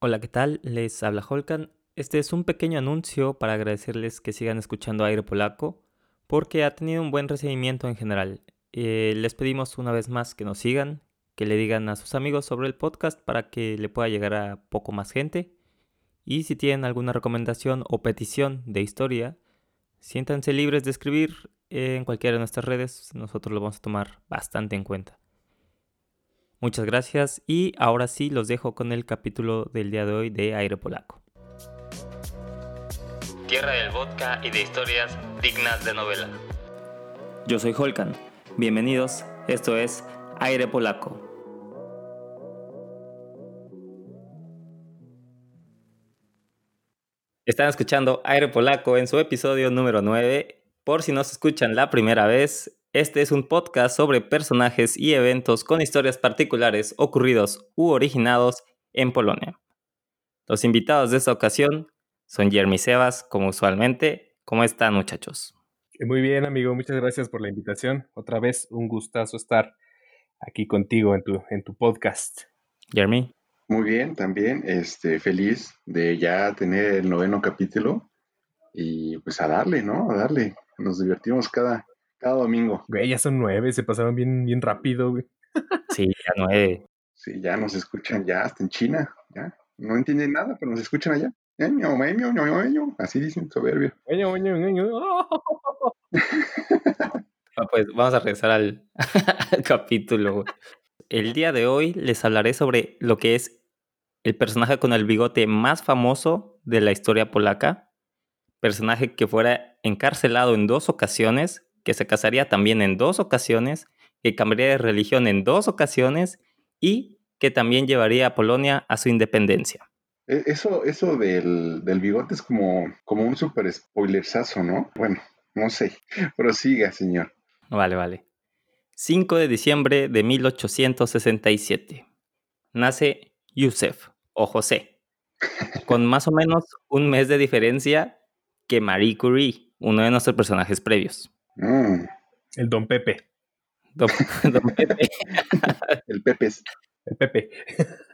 Hola, ¿qué tal? Les habla Holkan. Este es un pequeño anuncio para agradecerles que sigan escuchando Aire Polaco porque ha tenido un buen recibimiento en general. Eh, les pedimos una vez más que nos sigan, que le digan a sus amigos sobre el podcast para que le pueda llegar a poco más gente. Y si tienen alguna recomendación o petición de historia, siéntanse libres de escribir en cualquiera de nuestras redes. Nosotros lo vamos a tomar bastante en cuenta. Muchas gracias y ahora sí los dejo con el capítulo del día de hoy de Aire Polaco. Tierra del vodka y de historias dignas de novela. Yo soy Holkan. Bienvenidos, esto es Aire Polaco. Están escuchando Aire Polaco en su episodio número 9. Por si no se escuchan la primera vez, este es un podcast sobre personajes y eventos con historias particulares ocurridos u originados en Polonia. Los invitados de esta ocasión son Jeremy Sebas, como usualmente. ¿Cómo están, muchachos? Muy bien, amigo. Muchas gracias por la invitación. Otra vez, un gustazo estar aquí contigo en tu, en tu podcast. Jeremy. Muy bien, también. Este, feliz de ya tener el noveno capítulo y pues a darle, ¿no? A darle. Nos divertimos cada, cada domingo. Güey, ya son nueve, se pasaron bien, bien rápido, güey. Sí, ya nueve. Sí, ya nos escuchan ya hasta en China, ya. No entienden nada, pero nos escuchan allá. Así dicen, soberbio. Ah, pues vamos a regresar al, capítulo. El día de hoy les hablaré sobre lo que es el personaje con el bigote más famoso de la historia polaca. Personaje que fuera encarcelado en dos ocasiones que se casaría también en dos ocasiones, que cambiaría de religión en dos ocasiones y que también llevaría a Polonia a su independencia. E, eso, eso del, bigote es como, como un super spoilersazo, ¿no? Bueno, no sé. Prosiga, señor. Vale, vale. 5 de diciembre de 1867. Nace Yusef o José, con más o menos un mes de diferencia que Marie Curie, uno de nuestros personajes previos. Mm. El Don Pepe. Don, Pepe. el Pepe. El Pepe.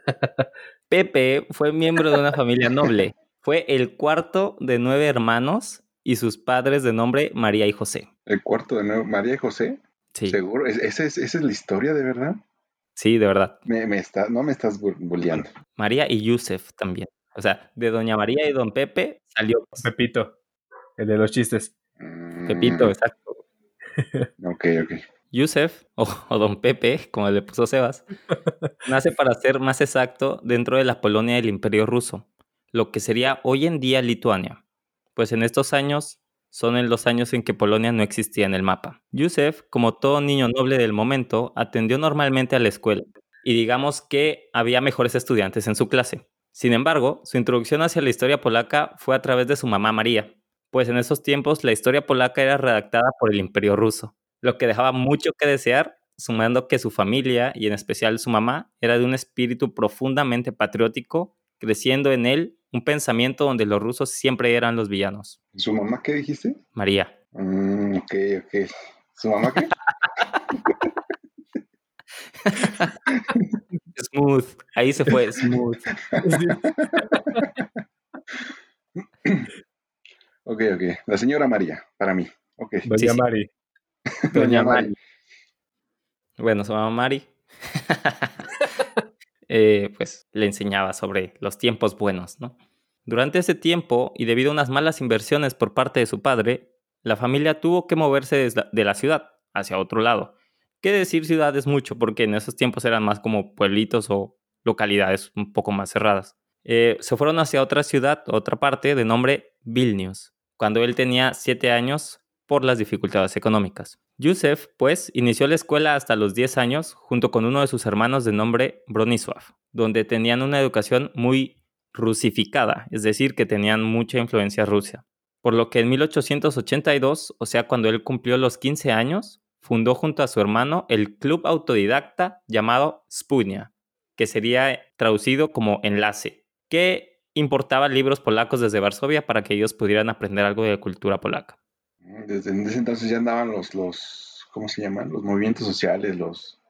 Pepe fue miembro de una familia noble. Fue el cuarto de nueve hermanos y sus padres de nombre María y José. ¿El cuarto de nueve? ¿María y José? Sí. ¿Seguro? ¿Esa es, esa es la historia de verdad? Sí, de verdad. Me, me está, no me estás bulleando. María y Yusef también. O sea, de Doña María y Don Pepe salió. Pepito, el de los chistes. Pepito, mm. exacto. Ok, ok. Yusef, o, Don Pepe, como le puso Sebas, nace para ser más exacto dentro de la Polonia del Imperio Ruso, lo que sería hoy en día Lituania, pues en estos años son en los años en que Polonia no existía en el mapa. Yusef, como todo niño noble del momento, atendió normalmente a la escuela, y digamos que había mejores estudiantes en su clase. Sin embargo, su introducción hacia la historia polaca fue a través de su mamá María, pues en esos tiempos la historia polaca era redactada por el imperio ruso, lo que dejaba mucho que desear, sumando que su familia, y en especial su mamá, era de un espíritu profundamente patriótico, creciendo en él un pensamiento donde los rusos siempre eran los villanos. ¿Su mamá qué dijiste? María. Mm, ok, ok. ¿Su mamá qué? smooth. Ahí se fue, smooth. Ok, ok. La señora María, para mí. Okay. Doña Mari. Doña, Mari. Bueno, su mamá Mari. Eh, pues le enseñaba sobre los tiempos buenos, ¿no? Durante ese tiempo, y debido a unas malas inversiones por parte de su padre, la familia tuvo que moverse de la ciudad hacia otro lado. ¿Qué decir ciudades mucho? Porque en esos tiempos eran más como pueblitos o localidades un poco más cerradas. Eh, se fueron hacia otra ciudad, otra parte, de nombre Vilnius cuando él tenía siete años por las dificultades económicas. Yusef, pues, inició la escuela hasta los 10 años junto con uno de sus hermanos de nombre Bronisław, donde tenían una educación muy rusificada, es decir, que tenían mucha influencia rusa. Por lo que en 1882, o sea, cuando él cumplió los 15 años, fundó junto a su hermano el club autodidacta llamado Spunia, que sería traducido como enlace, que importaba libros polacos desde Varsovia para que ellos pudieran aprender algo de cultura polaca. Desde ese entonces ya andaban los, los ¿cómo se llaman? Los movimientos sociales, los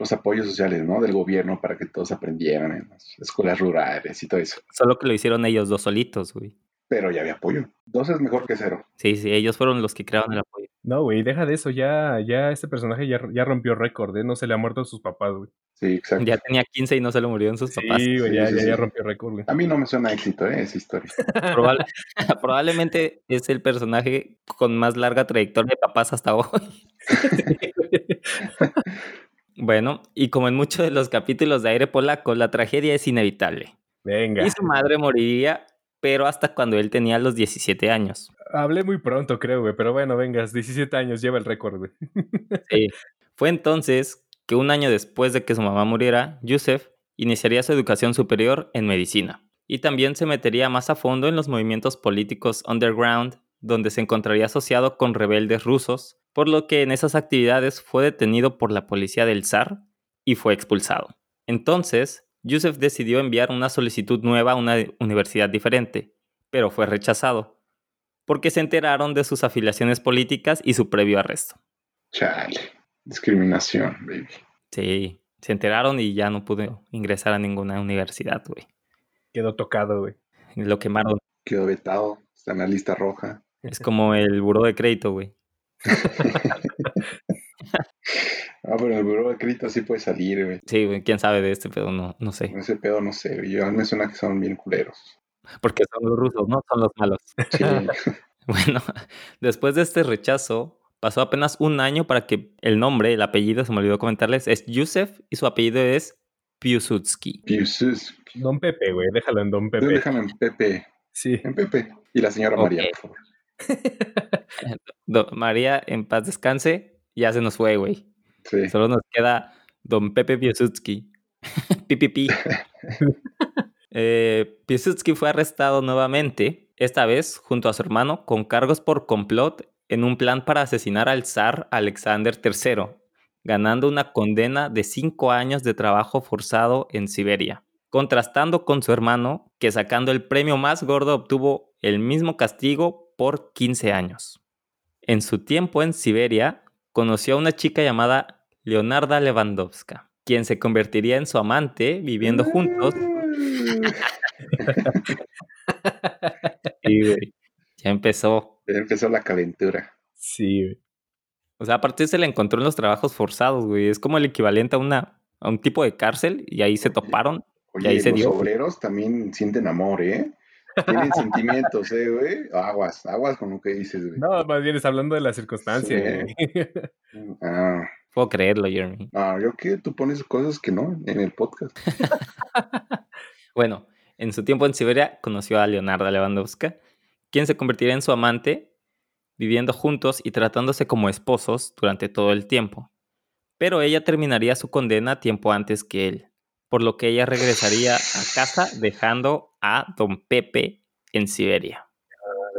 los apoyos sociales, ¿no? Del gobierno para que todos aprendieran en las escuelas rurales y todo eso. Solo que lo hicieron ellos dos solitos, güey. Pero ya había apoyo. Dos es mejor que cero. Sí, sí, ellos fueron los que crearon el apoyo. No, güey, deja de eso, ya, ya este personaje ya, ya rompió récord, ¿eh? No se le ha muerto a sus papás, güey. Sí, exacto. Ya tenía 15 y no se lo murieron sus papás. Sí, güey, Sí, ya, sí, ya, ya rompió récord, güey. A mí no me suena a éxito, ¿eh? Esa historia. Probable- probablemente es el personaje con más larga trayectoria de papás hasta hoy. Bueno, y como en muchos de los capítulos de Aire Polaco, la tragedia es inevitable. Venga. Y su madre moriría, pero hasta cuando él tenía los 17 años. Hablé muy pronto, creo, güey, pero bueno, vengas, 17 años lleva el récord, güey. Sí. Fue entonces que un año después de que su mamá muriera, Yusef iniciaría su educación superior en medicina. Y también se metería más a fondo en los movimientos políticos underground, donde se encontraría asociado con rebeldes rusos, por lo que en esas actividades fue detenido por la policía del zar y fue expulsado. Entonces, Yusef decidió enviar una solicitud nueva a una universidad diferente, pero fue rechazado, porque se enteraron de sus afiliaciones políticas y su previo arresto. Chale. Discriminación, baby. Sí, se enteraron y ya no pudo ingresar a ninguna universidad, güey. Quedó tocado, güey. Lo quemaron. Quedó vetado. Está en la lista roja. Es como el buró de crédito, güey. Ah, pero el buró de crédito sí puede salir, güey. Sí, güey, quién sabe de este pedo, no, no sé. Ese pedo no sé, güey. Yo, a mí me suena que son bien culeros. Porque son los rusos, ¿no? Son los malos. Sí. Bueno, después de este rechazo, pasó apenas un año para que el nombre, el apellido, se me olvidó comentarles, es Yusef y su apellido es Piłsudski. Piłsudski. Don Pepe, güey, déjalo en Don Tú Pepe. Déjame en Pepe. Sí. En Pepe. Y la señora. María, por favor. Do- María, en paz descanse, ya se nos fue, güey. Sí. Solo nos queda Don Pepe Piłsudski. Pipipi. eh, Piłsudski fue arrestado nuevamente, esta vez junto a su hermano, con cargos por complot en un plan para asesinar al zar Alexander III, ganando una condena de cinco años de trabajo forzado en Siberia, contrastando con su hermano, que sacando el premio más gordo obtuvo el mismo castigo por 15 años. En su tiempo en Siberia, conoció a una chica llamada Leonarda Lewandowska, quien se convertiría en su amante viviendo juntos. Y, güey, ya empezó. Ya empezó la calentura. Sí, güey. O sea, aparte se le encontró en los trabajos forzados, güey. Es como el equivalente a una a un tipo de cárcel y ahí se toparon. Oye, ahí se los dio. obreros también sienten amor, ¿eh? Tienen sentimientos, ¿eh, güey? Aguas, aguas con lo que dices, güey. No, más bien es hablando de la circunstancia, Sí. güey. Ah, Puedo creerlo, Jeremy. no, yo que tú pones cosas que no en el podcast. Bueno, en su tiempo en Siberia conoció a Leonarda Lewandowska, quien se convertiría en su amante, viviendo juntos y tratándose como esposos durante todo el tiempo. Pero ella terminaría su condena tiempo antes que él, por lo que ella regresaría a casa dejando a don Pepe en Siberia.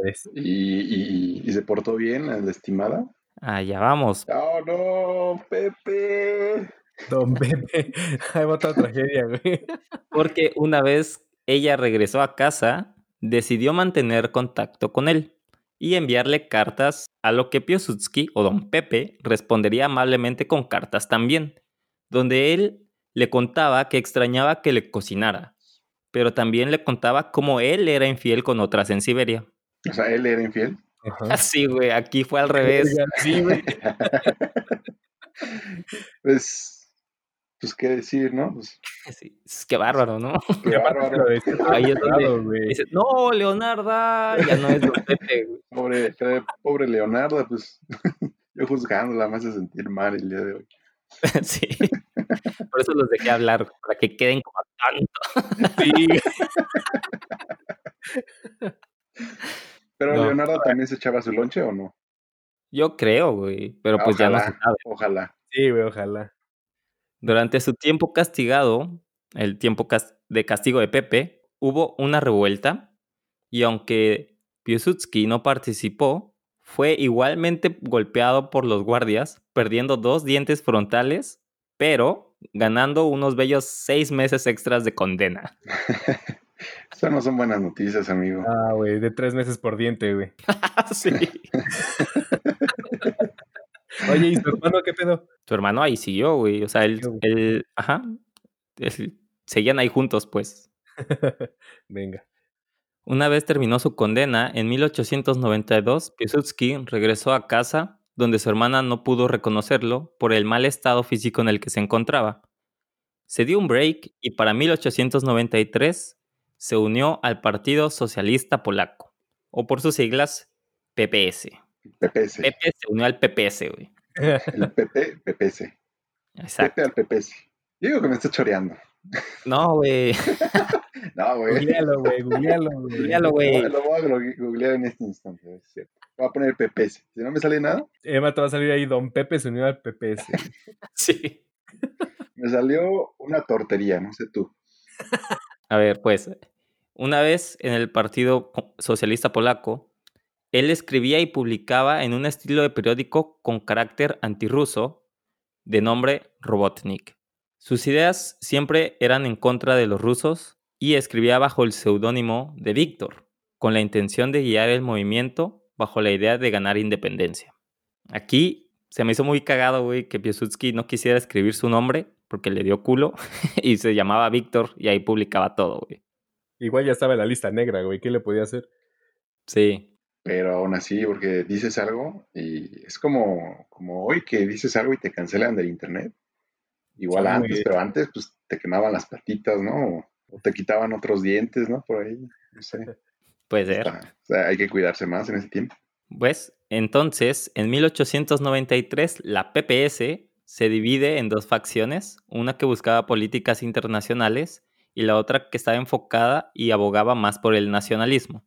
¿Ves? ¿Y, y, y se portó bien la estimada? Allá vamos. ¡Oh, no! ¡Pepe! Don Pepe. Hay otra tragedia, güey. Porque una vez ella regresó a casa, decidió mantener contacto con él y enviarle cartas, a lo que Piłsudski o don Pepe respondería amablemente con cartas también, donde él le contaba que extrañaba que le cocinara, pero también le contaba cómo él era infiel con otras en Siberia. O sea, él era infiel. Así, güey, aquí fue al revés. Sí, güey. Pues, pues, ¿qué decir, no? Pues, Sí, es que bárbaro, ¿no? qué bárbaro. Todo Ahí es donde dice, no, Leonarda, ya no es don Pepe, güey. Pobre, pobre Leonardo, pues, yo juzgándola me hace sentir mal el día de hoy. Sí. Por eso los dejé hablar, para que queden como tanto. Sí, Pero No. Leonardo también se echaba su lonche o no? Yo creo, güey, pero pues ya no se Ojalá, sabe. Ojalá. sí, güey, ojalá. Durante su tiempo castigado, el tiempo de castigo de Pepe, hubo una revuelta y aunque Piłsudski no participó, fue igualmente golpeado por los guardias, perdiendo dos dientes frontales, pero ganando unos bellos seis meses extras de condena. Esas no son buenas noticias, amigo. Ah, güey, de tres meses por diente, güey. sí. Oye, ¿y su hermano qué pedo? Su hermano ahí siguió, güey. O sea, él, él ajá, él- seguían ahí juntos, pues. Venga. Una vez terminó su condena, en 1892, Piłsudski regresó a casa, donde su hermana no pudo reconocerlo por el mal estado físico en el que se encontraba. Se dio un break y para 1893 se unió al Partido Socialista Polaco, o por sus siglas, PPS. PPS. Pepe se unió al PPS, güey. El PP, PPS. Exacto. Pepe al PPS. Yo digo que me está choreando. No, güey. No, güey. Googlealo, güey, googlealo, güey. Googlealo, güey. Lo, voy a googlear en este instante, es cierto. Voy a poner PPS. Si no me sale nada, Emma, te va a salir ahí, Don Pepe se unió al PPS. Sí. me salió una tortería, no sé tú. A ver, pues, una vez en el Partido Socialista Polaco, él escribía y publicaba en un estilo de periódico con carácter antirruso de nombre Robotnik. Sus ideas siempre eran en contra de los rusos y escribía bajo el seudónimo de Víctor, con la intención de guiar el movimiento bajo la idea de ganar independencia. Aquí se me hizo muy cagado, güey, que Piłsudski no quisiera escribir su nombre porque le dio culo y se llamaba Víctor y ahí publicaba todo, güey. Igual ya estaba en la lista negra, güey. ¿Qué le podía hacer? Sí, Pero aún así, porque dices algo y es como, como hoy que dices algo y te cancelan del internet. Igual Sí, antes, pero antes pues te quemaban las patitas, ¿no? O te quitaban otros dientes, ¿no? Por ahí, no sé. puede ser. Está- o sea, hay que cuidarse más en ese tiempo. Pues entonces, en 1893, la PPS se divide en dos facciones, una que buscaba políticas internacionales y la otra que estaba enfocada y abogaba más por el nacionalismo.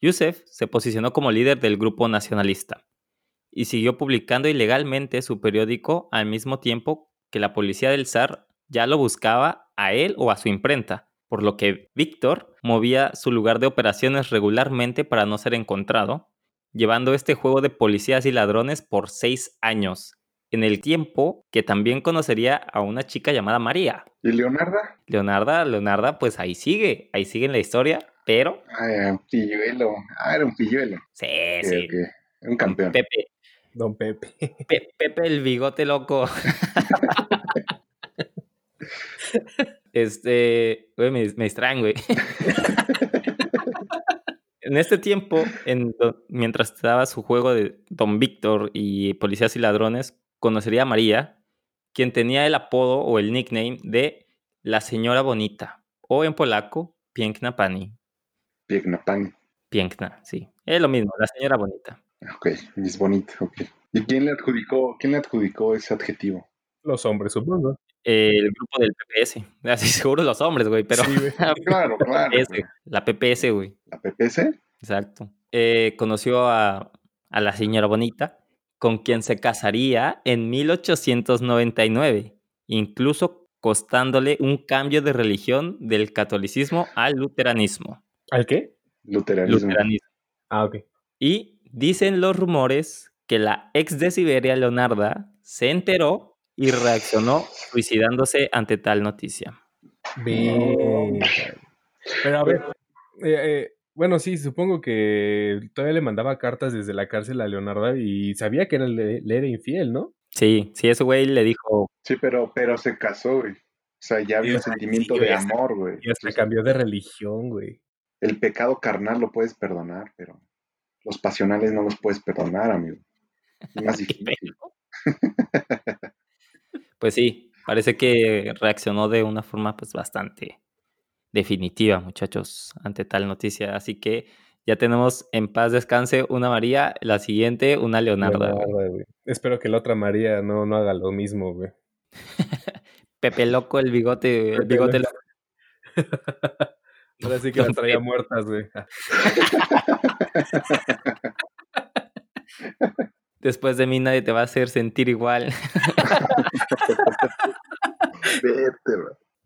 Yusef se posicionó como líder del grupo nacionalista y siguió publicando ilegalmente su periódico al mismo tiempo que la policía del zar ya lo buscaba a él o a su imprenta, por lo que Víctor movía su lugar de operaciones regularmente para no ser encontrado, llevando este juego de policías y ladrones por seis años, en el tiempo que también conocería a una chica llamada María. ¿Y Leonarda? Leonarda, Leonarda, pues ahí sigue, ahí sigue en la historia, pero Ah, un pilluelo. Ah, era un pilluelo. sí, sí. Era un campeón. Pepe, Don Pepe. Pe- Pepe el bigote loco. este, güey, me, me distraen, güey. en este tiempo, en mientras estaba su juego de Don Víctor y Policías y Ladrones, conocería a María, quien tenía el apodo o el nickname de la señora bonita, o en polaco, Piękna Pani. Piękna pani. Piękna, sí. Es lo mismo, la señora bonita. Ok, es bonito, ok. ¿Y quién le adjudicó, quién le adjudicó ese adjetivo? Los hombres, supongo. El grupo del PPS. Así seguro los hombres, güey, pero Sí, güey. Claro, claro. PPS, la PPS, güey. ¿La PPC? Exacto. Eh, conoció a, a la señora Bonita, con quien se casaría en 1899, incluso costándole un cambio de religión del catolicismo al luteranismo. ¿Al qué? Luteranismo. Luteranismo. Ah, ok. Y dicen los rumores que la ex de Siberia, Leonarda, se enteró y reaccionó suicidándose ante tal noticia. Verga. Pero a ver, eh, eh, bueno, sí, supongo que todavía le mandaba cartas desde la cárcel a Leonardo y sabía que era, le, le era infiel, ¿no? Sí, sí, ese güey le dijo, Sí, pero, pero se casó, güey. O sea, ya había un sentimiento sí, de hasta- amor, güey. Y hasta cambió de religión, güey. El pecado carnal lo puedes perdonar, pero los pasionales no los puedes perdonar, amigo. Es más difícil. Pues sí, parece que reaccionó de una forma pues bastante definitiva, muchachos, ante tal noticia. Así que ya tenemos en paz descanse una María, la siguiente una Leonarda. güey. Espero que la otra María no, no haga lo mismo, güey. Pepe loco, el bigote, el bigote Loco. Ahora sí que las traía muertas, güey. Después de mí nadie te va a hacer sentir igual.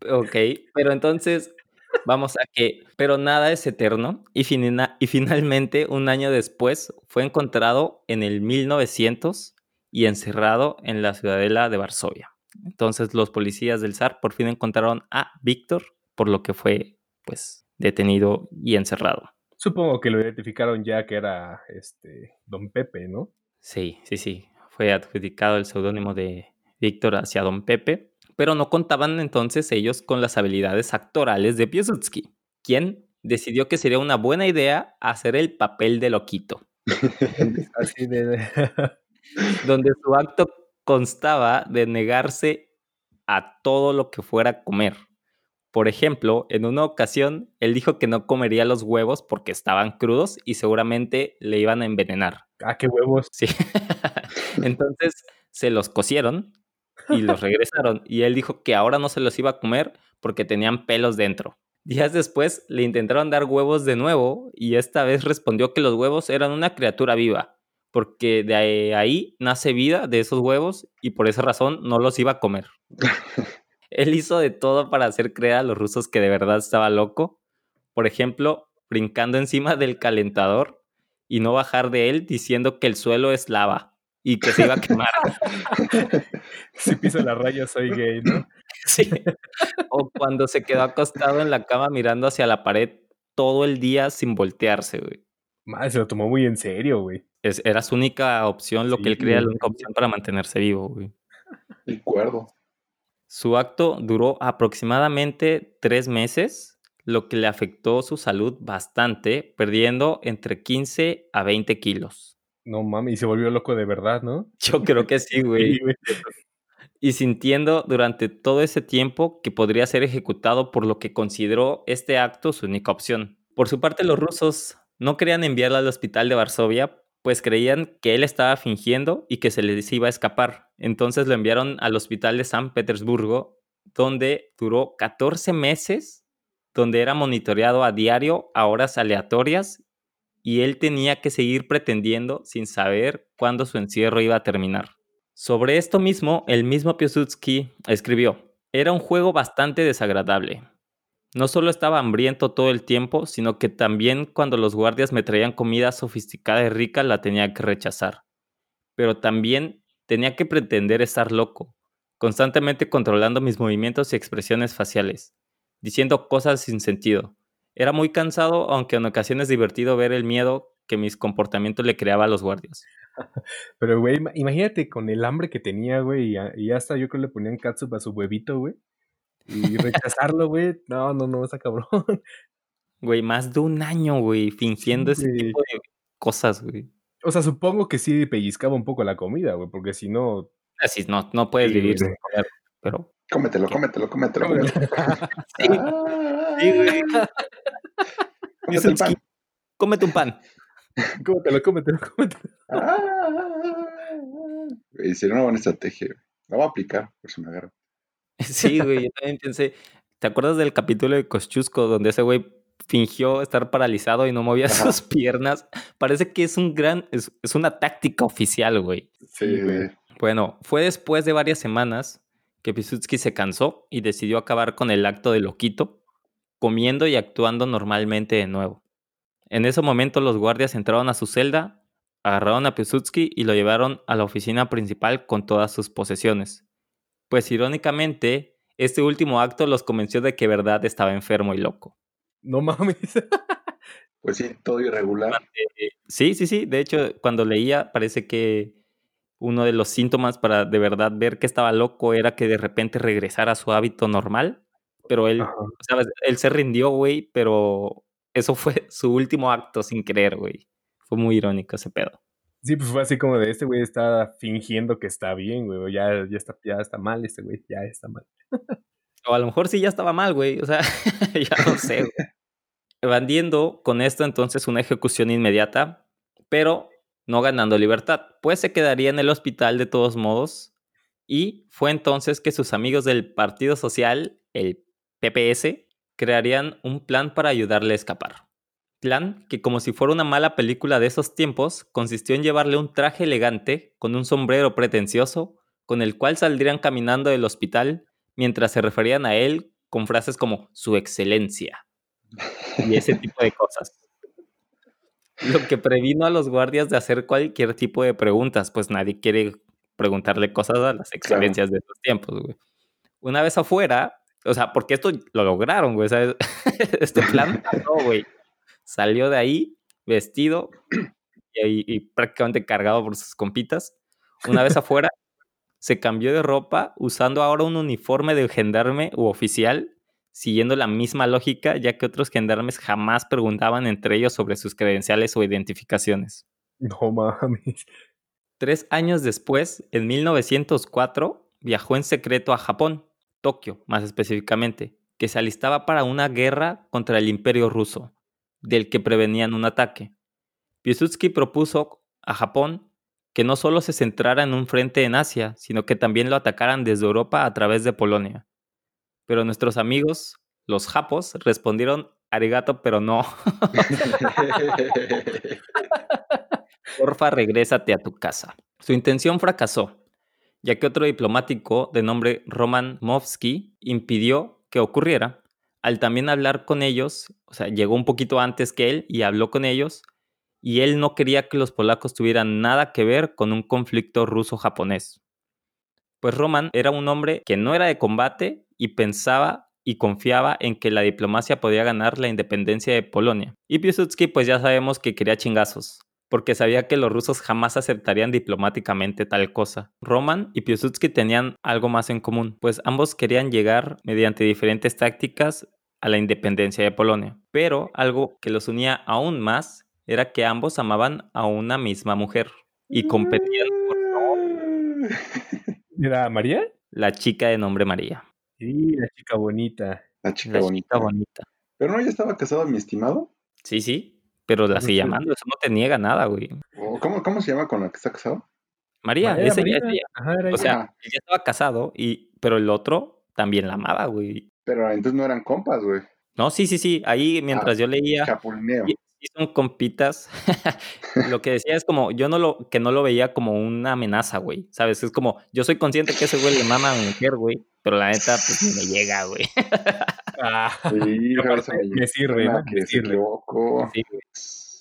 Ok, pero entonces vamos a que, pero nada es eterno y, fina- y finalmente un año después fue encontrado en el 1900 y encerrado en la ciudadela de Varsovia. Entonces los policías del zar por fin encontraron a Víctor, por lo que fue pues detenido y encerrado. Supongo que lo identificaron ya que era este Don Pepe, ¿no? Sí, sí, sí. fue adjudicado el seudónimo de Víctor hacia Don Pepe, pero no contaban entonces ellos con las habilidades actorales de Piłsudski, quien decidió que sería una buena idea hacer el papel de loquito. Así de... donde su acto constaba de negarse a todo lo que fuera a comer. Por ejemplo, en una ocasión, él dijo que no comería los huevos porque estaban crudos y seguramente le iban a envenenar. Ah, qué huevos. Sí. Entonces se los cocieron y los regresaron. Y él dijo que ahora no se los iba a comer porque tenían pelos dentro. Días después le intentaron dar huevos de nuevo y esta vez respondió que los huevos eran una criatura viva, porque de ahí nace vida de esos huevos y por esa razón no los iba a comer. Él hizo de todo para hacer creer a los rusos que de verdad estaba loco. Por ejemplo, brincando encima del calentador y no bajar de él diciendo que el suelo es lava y que se iba a quemar. si piso la raya soy gay, ¿no? Sí. O cuando se quedó acostado en la cama mirando hacia la pared todo el día sin voltearse, güey. Madre, se lo tomó muy en serio, güey. era su única opción, lo que él creía la única opción para mantenerse vivo, güey. Y cuerdo. Su acto duró aproximadamente tres meses, lo que le afectó su salud bastante, perdiendo entre 15 a 20 kilos. No mames, y se volvió loco de verdad, ¿no? Yo creo que sí, güey. Y sintiendo durante todo ese tiempo que podría ser ejecutado por lo que consideró este acto su única opción. Por su parte, los rusos no querían enviarlo al hospital de Varsovia, pues creían que él estaba fingiendo y que se les iba a escapar. Entonces lo enviaron al hospital de San Petersburgo, donde duró 14 meses, donde era monitoreado a diario a horas aleatorias y él tenía que seguir pretendiendo sin saber cuándo su encierro iba a terminar. Sobre esto mismo, el mismo Piłsudski escribió, era un juego bastante desagradable. No solo estaba hambriento todo el tiempo, sino que también cuando los guardias me traían comida sofisticada y rica la tenía que rechazar. Pero también tenía que pretender estar loco, constantemente controlando mis movimientos y expresiones faciales, diciendo cosas sin sentido, era muy cansado, aunque en ocasiones divertido ver el miedo que mis comportamientos le creaba a los guardias. Pero, güey, imagínate con el hambre que tenía, güey, y, hasta yo creo que le ponían catsup a su huevito, güey. Y rechazarlo, güey, no, no, no, esa cabrón. Güey, más de un año, güey, fingiendo ese tipo de cosas, güey. O sea, supongo que sí pellizcaba un poco la comida, güey, porque si no... Así, no, no puedes vivir sin comer, pero... Cómetelo, cómetelo, cómetelo. sí, sí, güey. Cómete, pan. cómete un pan. cómetelo, cómetelo, cómetelo. Y sería una buena estrategia. La voy a aplicar, por si me agarro. Sí, güey, yo también pensé. ¿Te acuerdas del capítulo de Kosciusko donde ese güey fingió estar paralizado y no movía sus piernas? Parece que es un gran, es, es una táctica oficial, güey. Sí, güey. Bueno, fue después de varias semanas que Piłsudski se cansó y decidió acabar con el acto de loquito comiendo y actuando normalmente de nuevo. En ese momento los guardias entraron a su celda, agarraron a Piłsudski y lo llevaron a la oficina principal con todas sus posesiones. Pues irónicamente, este último acto los convenció de que verdad estaba enfermo y loco. No mames. pues sí, todo irregular. Sí, sí, sí. De hecho, cuando leía, parece que uno de los síntomas para de verdad ver que estaba loco era que de repente regresara a su hábito normal pero él, Él se rindió, güey, pero eso fue su último acto sin creer, güey. Fue muy irónico ese pedo. Sí, pues fue así como de este güey está fingiendo que está bien, güey. Ya, ya, está, ya está mal este güey, ya está mal. o a lo mejor sí ya estaba mal, güey. O sea, ya no sé, güey. Evandiendo con esto entonces una ejecución inmediata, pero no ganando libertad, pues se quedaría en el hospital de todos modos. Y fue entonces que sus amigos del Partido Social, el PPS crearían un plan para ayudarle a escapar. Plan que como si fuera una mala película de esos tiempos, consistió en llevarle un traje elegante con un sombrero pretencioso, con el cual saldrían caminando del hospital mientras se referían a él con frases como su excelencia y ese tipo de cosas. Lo que previno a los guardias de hacer cualquier tipo de preguntas, pues nadie quiere preguntarle cosas a las excelencias de esos tiempos, Una vez afuera, o sea, porque esto lo lograron, güey. Este plan no, güey. Salió de ahí vestido y, y, prácticamente cargado por sus compitas. Una vez afuera, se cambió de ropa usando ahora un uniforme de gendarme u oficial, siguiendo la misma lógica, ya que otros gendarmes jamás preguntaban entre ellos sobre sus credenciales o identificaciones. No mames. Tres años después, en 1904, viajó en secreto a Japón, Tokio más específicamente, que se alistaba para una guerra contra el imperio ruso, del que prevenían un ataque. Piłsudski propuso a Japón que no solo se centrara en un frente en Asia, sino que también lo atacaran desde Europa a través de Polonia. Pero nuestros amigos, los japos, respondieron arigato, pero no. Porfa, regrésate a tu casa. Su intención fracasó, ya que otro diplomático de nombre Roman Movsky impidió que ocurriera. Al también hablar con ellos, o sea, llegó un poquito antes que él y habló con ellos, y él no quería que los polacos tuvieran nada que ver con un conflicto ruso-japonés. Pues Roman era un hombre que no era de combate y pensaba y confiaba en que la diplomacia podía ganar la independencia de Polonia. Y Piłsudski pues ya sabemos que quería chingazos, porque sabía que los rusos jamás aceptarían diplomáticamente tal cosa. Roman y Piłsudski tenían algo más en común, pues ambos querían llegar mediante diferentes tácticas a la independencia de Polonia. Pero algo que los unía aún más era que ambos amaban a una misma mujer y competían por ¿Era María? la chica de nombre María. Sí, la chica bonita. La chica La bonita. chica bonita. Pero no, ya estaba casado mi estimado. Sí, sí, pero la sigue Ujú. amando, eso no te niega nada, güey. ¿O ¿Cómo, ¿Cómo se llama con la que está casado? María, Era ese ya María. es ella. Ajá, era O ella. sea, ya estaba casado, y, pero el otro también la amaba, güey. Pero entonces no eran compas, güey. No, sí, sí, sí. Ahí mientras yo leía, Chapulineo. Sí, son compitas. lo que decía es como, yo no lo, que no lo veía como una amenaza, güey. ¿Sabes? Es como, yo soy consciente que ese güey le mama a mi mujer, güey. Pero la neta, pues ni me llega, güey. Ah, Sí, me me sirve, ¿no? que Me se sirve. equivocó. Sí.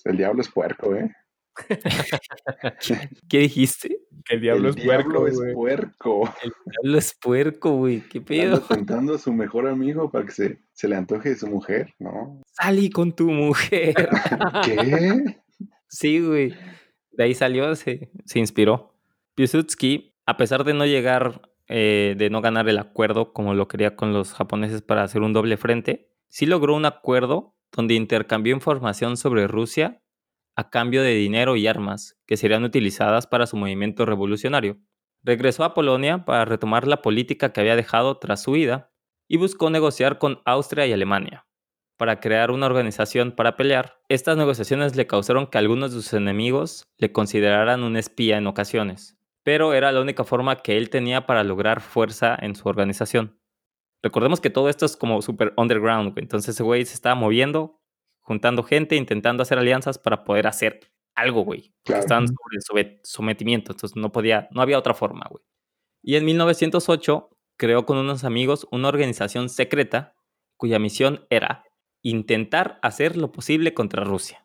El diablo es puerco, ¿eh? ¿Qué dijiste? que el diablo el es puerco, diablo es güey. puerco. El diablo es puerco, güey. ¿Qué pedo? tentando a su mejor amigo para que se, se le antoje de su mujer, ¿no? Salí con tu mujer. ¿Qué? Sí, güey. De ahí salió, se, se inspiró. Piłsudski, a pesar de no llegar, eh, de no ganar el acuerdo como lo quería con los japoneses para hacer un doble frente, sí logró un acuerdo donde intercambió información sobre Rusia a cambio de dinero y armas que serían utilizadas para su movimiento revolucionario. Regresó a Polonia para retomar la política que había dejado tras su huida y buscó negociar con Austria y Alemania para crear una organización para pelear. Estas negociaciones le causaron que algunos de sus enemigos le consideraran un espía en ocasiones, pero era la única forma que él tenía para lograr fuerza en su organización. Recordemos que todo esto es como super underground, güey. entonces ese güey se estaba moviendo, juntando gente, intentando hacer alianzas para poder hacer algo, güey. Claro. estaban sobre sometimiento, entonces no podía, no había otra forma, güey. Y en 1908 creó con unos amigos una organización secreta cuya misión era intentar hacer lo posible contra Rusia.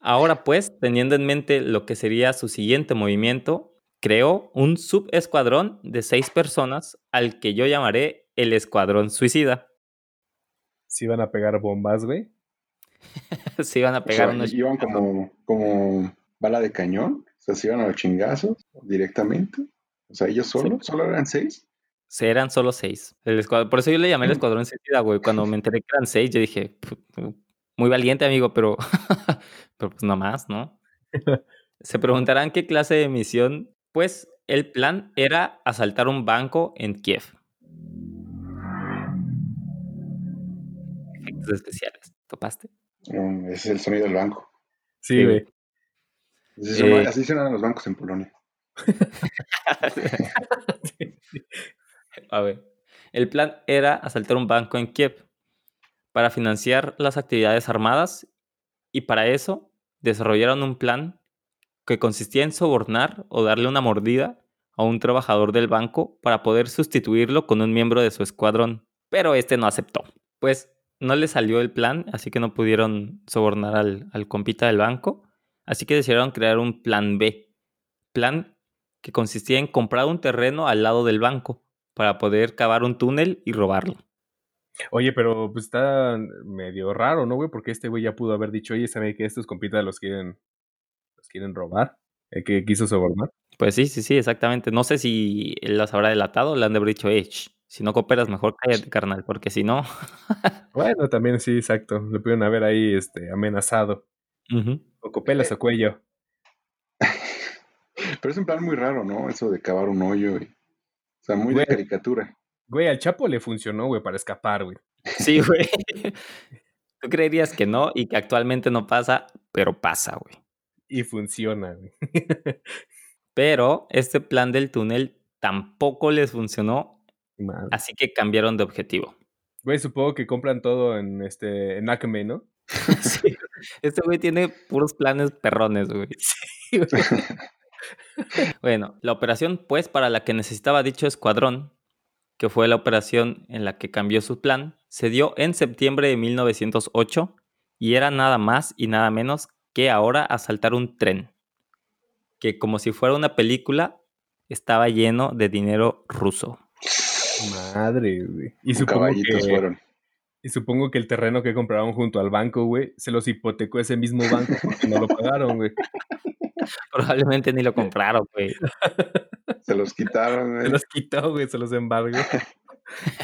Ahora pues, teniendo en mente lo que sería su siguiente movimiento, creó un subescuadrón de seis personas al que yo llamaré el Escuadrón Suicida. Si van a pegar bombas, güey. Se iban a O pegar sea, unos... iban como, como bala de cañón. O sea, se iban a los chingazos directamente. O sea, ellos solo, solo eran seis. Se eran solo seis. El escuadrón- Por eso yo le llamé el Escuadrón Suicida, güey. Cuando me enteré que eran seis, yo dije, "Pu- muy valiente, amigo, pero, pero pues no más, ¿no? Se preguntarán qué clase de misión. Pues el plan era asaltar un banco en Kiev. Efectos especiales. ¿Topaste? Mm, ese es el sonido del banco. Sí, Sí, güey. Así, Eh. así suenan los bancos en Polonia. El plan era asaltar un banco en Kiev para financiar las actividades armadas y para eso desarrollaron un plan que consistía en sobornar o darle una mordida a un trabajador del banco para poder sustituirlo con un miembro de su escuadrón. Pero este no aceptó. Pues no le salió el plan, así que no pudieron sobornar al, al compita del banco. Así que decidieron crear un plan B. Plan que consistía en comprar un terreno al lado del banco para poder cavar un túnel y robarlo. Oye, pero pues está medio raro, ¿no, güey? Porque este güey ya pudo haber dicho, oye, sabe que estos compitas los quieren, los quieren robar. el que quiso sobornar. Pues sí, sí, sí, exactamente. No sé si él las habrá delatado o le han de haber dicho, "Eh, si no cooperas, mejor cállate, carnal, porque si no. Bueno, también sí, exacto. Le pudieron haber ahí este, amenazado. O copelas o cuello. Pero es un plan muy raro, ¿no? Eso de cavar un hoyo. y- O sea, muy de Güey. caricatura. Güey, al Chapo le funcionó, güey, para escapar, güey. Sí, güey. Tú creerías que no y que actualmente no pasa, pero pasa, güey. Y funciona, güey. Pero este plan del túnel tampoco les funcionó, Madre. así que cambiaron de objetivo. Güey, supongo que compran todo en este en Acme, ¿no? Sí, Este güey tiene puros planes perrones, güey. Sí, güey. Bueno, la operación, pues, para la que necesitaba dicho escuadrón, que fue la operación en la que cambió su plan, se dio en septiembre de 1908 y era nada más y nada menos que ahora asaltar un tren, que como si fuera una película, estaba lleno de dinero ruso. Madre, güey. Y supongo caballitos que fueron. Y supongo que el terreno que compraron junto al banco, güey, se los hipotecó ese mismo banco porque no lo pagaron, güey. Probablemente ni lo compraron, güey. Se los quitaron, Se güey. los quitó, güey, se los embargó.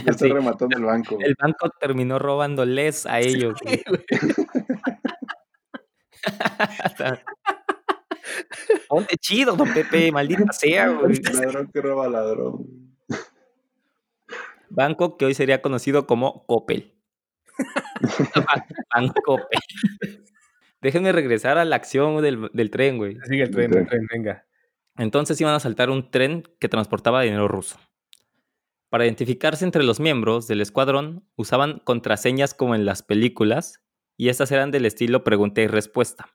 Ya está Sí. rematando el banco. El banco terminó robándoles a ellos. güey. Ponte chido, don Pepe, maldita sea, güey. Ladrón que roba ladrón. Banco que hoy sería conocido como Coppel. Banco Coppel. Déjenme regresar a la acción del, del tren, güey. Sigue el tren, el tren, venga. Entonces iban a saltar un tren que transportaba dinero ruso. Para identificarse entre los miembros del escuadrón, usaban contraseñas como en las películas, y estas eran del estilo pregunta y respuesta.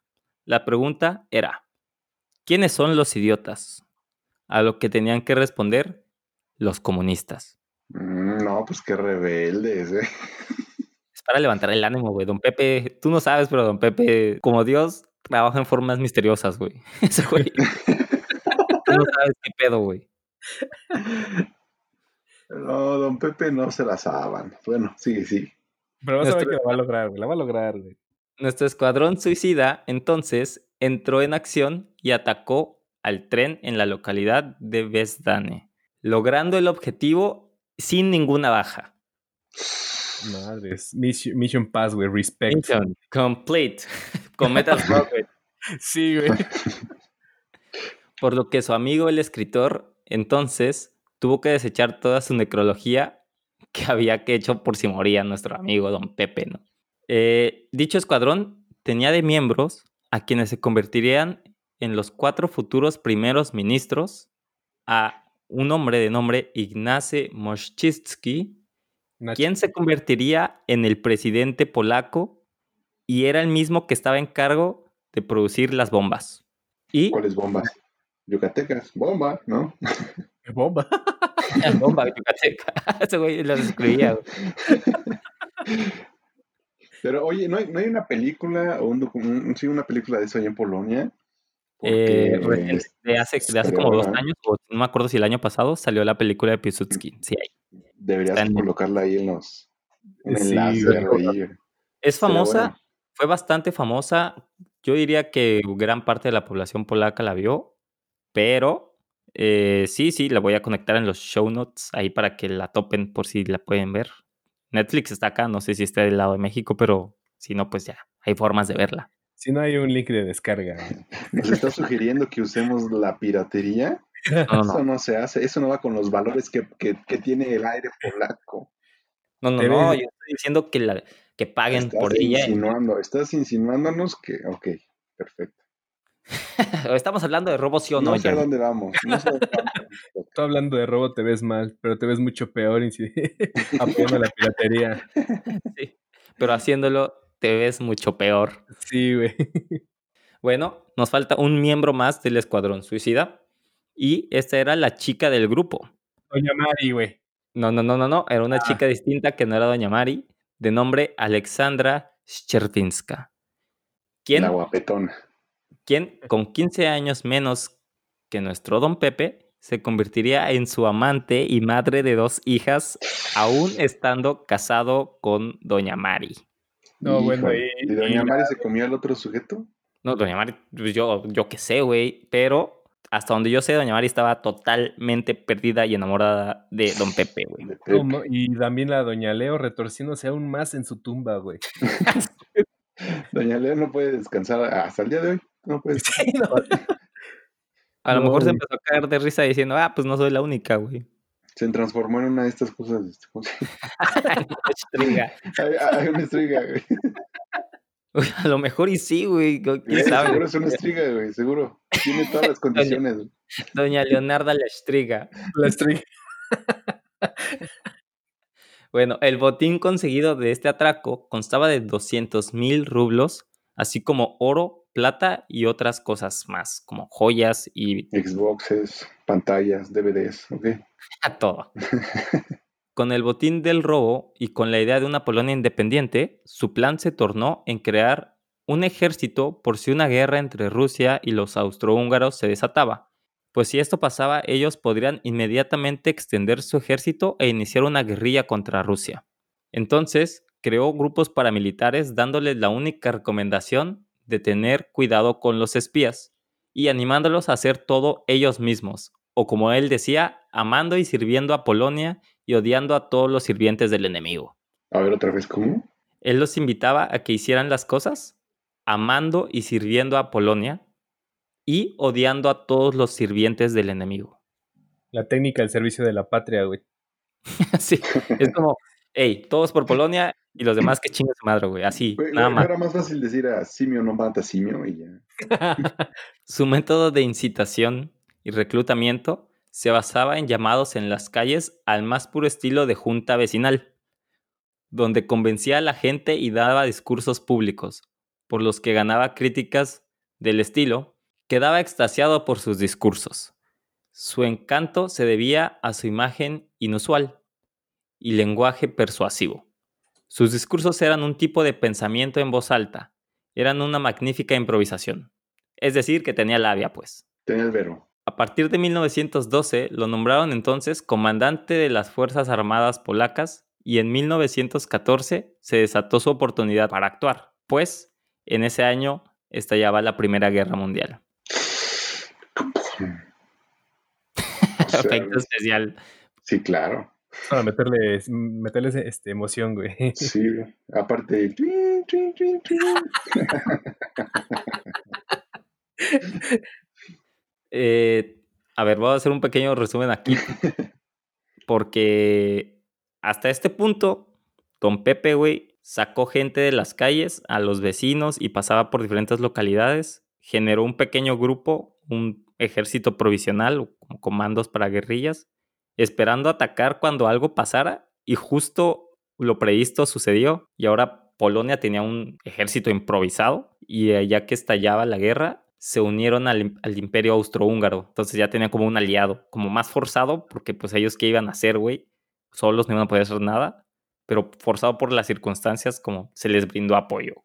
La pregunta era, ¿quiénes son los idiotas? A lo que tenían que responder, los comunistas. Mm, No, pues qué rebeldes, eh. Para levantar el ánimo, güey. Don Pepe, tú no sabes, pero Don Pepe, como Dios, trabaja en formas misteriosas, güey. Ese güey. tú no sabes qué pedo, güey. No, don Pepe no se la saban. Bueno, sí, sí. Pero vas a ver que la va a lograr, güey. La va a lograr, güey. Nuestro escuadrón suicida entonces entró en acción y atacó al tren en la localidad de Vesdane, logrando el objetivo sin ninguna baja. Madres. Mission, mission Pass, güey. Respect. Mission complete. Cometas progress. Sí, güey. Por lo que su amigo el escritor entonces tuvo que desechar toda su necrología que había que hecho por si moría nuestro amigo don Pepe, ¿no? Eh, dicho escuadrón tenía de miembros a quienes se convertirían en los cuatro futuros primeros ministros, a un hombre de nombre Ignacy Mościcki, Nacho. quien se convertiría en el presidente polaco y era el mismo que estaba en cargo de producir las bombas. Y ¿Cuáles bombas? Yucatecas, bomba, ¿no? ¡Qué bomba! bomba yucateca. Ese güey las escribía. güey. Pero oye, ¿no hay, no hay una película o un documental, sí, una película de eso allá en Polonia? Eh, Porque, recién- de hace, de hace como dos años, o no me acuerdo si el año pasado, salió la película de Piłsudski. Sí, hay. Deberías colocarla ahí en los un Sí, enlace, güey. algo ahí. Es famosa, bueno. fue bastante famosa. Yo diría que gran parte de la población polaca la vio, pero eh, sí, sí, la voy a conectar en los show notes ahí para que la topen por si la pueden ver. Netflix está acá, no sé si está del lado de México, pero si no, pues ya, hay formas de verla. Si no hay un link de descarga. ¿Nos está sugiriendo que usemos la piratería? No, no, Eso no, se hace, eso no va con los valores que, que, que tiene el aire polaco. no, no, Debe- no, yo estoy diciendo que, la, que paguen Estás por ella. insinuando, estás insinuándonos que, ok, perfecto. Estamos hablando de robo, sí o No, no, sé a dónde vamos. No sé dónde vamos. Tú hablando de robo te ves mal, pero te ves mucho peor apoyando la piratería. Sí, pero haciéndolo te ves mucho peor. Sí, güey. Bueno, nos falta un miembro más del escuadrón suicida y esta era la chica del grupo. Doña Mari, güey. No, no, no, no, no, era una Ah. chica distinta que no era Doña Mari, de nombre Alexandra Chervinska. ¿Quién, La guapetona. quien con 15 años menos que nuestro Don Pepe se convertiría en su amante y madre de dos hijas, aún estando casado con Doña Mari. No, bueno, y- ¿Y Doña y Mari se comió al otro sujeto? No, Doña Mari, pues yo, yo qué sé, güey, pero hasta donde yo sé, Doña Mari estaba totalmente perdida y enamorada de Don Pepe, güey. Como- y también la Doña Leo retorciéndose aún más en su tumba, güey. Doña Leo no puede descansar hasta el día de hoy. No puede A lo No, mejor se empezó a caer de risa diciendo, ah, pues no soy la única, güey. Se transformó en una de estas cosas. este, hay, hay una estriga, güey. A lo mejor y sí, güey. ¿Quién sabe? Seguro es una estriga, güey, seguro. Tiene todas las condiciones. güey. Doña Leonarda la Estriga. La. Bueno, el botín conseguido de este atraco constaba de 200 mil rublos, así como oro, plata y otras cosas más, como joyas y Xboxes, pantallas, DVDs, ¿ok? a todo. Con el botín del robo y con la idea de una Polonia independiente, su plan se tornó en crear un ejército por si una guerra entre Rusia y los austrohúngaros se desataba. Pues si esto pasaba, ellos podrían inmediatamente extender su ejército e iniciar una guerrilla contra Rusia. Entonces, creó grupos paramilitares dándoles la única recomendación de tener cuidado con los espías y animándolos a hacer todo ellos mismos, o como él decía, amando y sirviendo a Polonia y odiando a todos los sirvientes del enemigo. A ver, otra vez, ¿cómo? Él los invitaba a que hicieran las cosas amando y sirviendo a Polonia y odiando a todos los sirvientes del enemigo. La técnica del servicio de la patria, güey. Así, es como, hey, todos por Polonia y los demás que chinguen su madre, güey. Así, Güey, nada güey, más. Era más fácil decir a simio no mata simio y ya. Su método de incitación y reclutamiento se basaba en llamados en las calles al más puro estilo de junta vecinal, donde convencía a la gente y daba discursos públicos, por los que ganaba críticas del estilo, quedaba extasiado por sus discursos. Su encanto se debía a su imagen inusual y lenguaje persuasivo. Sus discursos eran un tipo de pensamiento en voz alta, eran una magnífica improvisación. Es decir, que tenía labia, pues. Tenía el vero. A partir de 1912 lo nombraron entonces comandante de las Fuerzas Armadas polacas y en 1914 se desató su oportunidad para actuar, pues en ese año estallaba la Primera Guerra Mundial. O sea, Efecto especial. Sí, claro. Para meterle, meterles este, emoción, güey. Sí, güey. aparte el Eh, a ver, voy a hacer un pequeño resumen aquí. Porque hasta este punto, Don Pepe, güey, sacó gente de las calles a los vecinos y pasaba por diferentes localidades. Generó un pequeño grupo, un ejército provisional, como comandos para guerrillas, esperando atacar cuando algo pasara. Y justo lo previsto sucedió. Y ahora Polonia tenía un ejército improvisado. Y ya que estallaba la guerra, se unieron al, al imperio austrohúngaro. Entonces ya tenían como un aliado, como más forzado, porque pues ellos qué iban a hacer, güey. Solos no iban a poder hacer nada, pero forzado por las circunstancias, como se les brindó apoyo.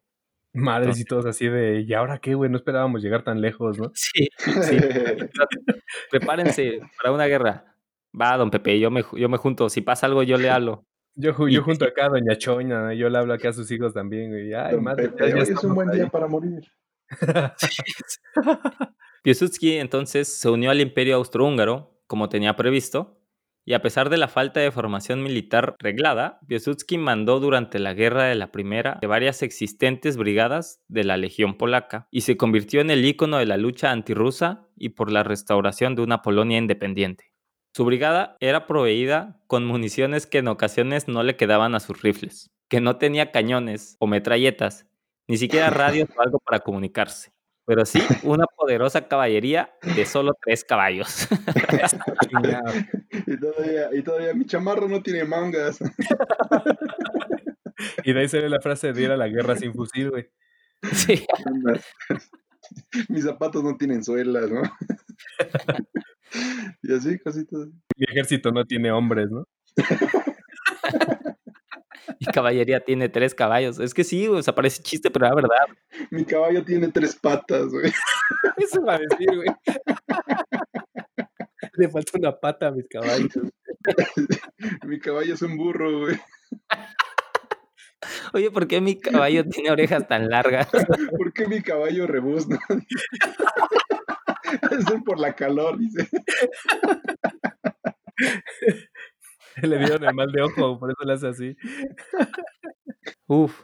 Madres y todos así de, ¿y ahora qué, güey? No esperábamos llegar tan lejos, ¿no? Sí, sí. Prepárense para una guerra. Va, don Pepe, yo me, yo me junto. Si pasa algo, yo le hablo. Yo, Y- junto acá a Doña Choña, yo le hablo acá a sus hijos también, güey. Ay, Don madre, Pepe, ya- hoy es un buen ahí. día para morir. Piłsudski entonces se unió al imperio austrohúngaro, como tenía previsto, y a pesar de la falta de formación militar reglada, Piłsudski mandó durante la guerra de la Primera de varias existentes brigadas de la Legión Polaca y se convirtió en el ícono de la lucha antirrusa y por la restauración de una Polonia independiente. Su brigada era proveída con municiones que en ocasiones no le quedaban a sus rifles, que no tenía cañones o metralletas, ni siquiera radios o algo para comunicarse, pero sí una poderosa caballería de solo tres caballos. Y todavía, y todavía mi chamarro no tiene mangas. Y de ahí sale la frase de ir a la guerra sin fusil, güey. Sí. Mis zapatos no tienen suelas, ¿no? Y así, cositas. Mi ejército no tiene hombres, ¿no? Y caballería tiene tres caballos. Es que sí, o sea, parece chiste, pero la verdad. Mi caballo tiene tres patas, güey. Eso va a decir, güey. Le falta una pata a mis caballos. Mi caballo es un burro, güey. Oye, ¿por qué mi caballo tiene orejas tan largas? ¿Por qué mi caballo rebuzna? Es por la calor, dice. Le dieron el mal de ojo, por eso le hace así. Uf.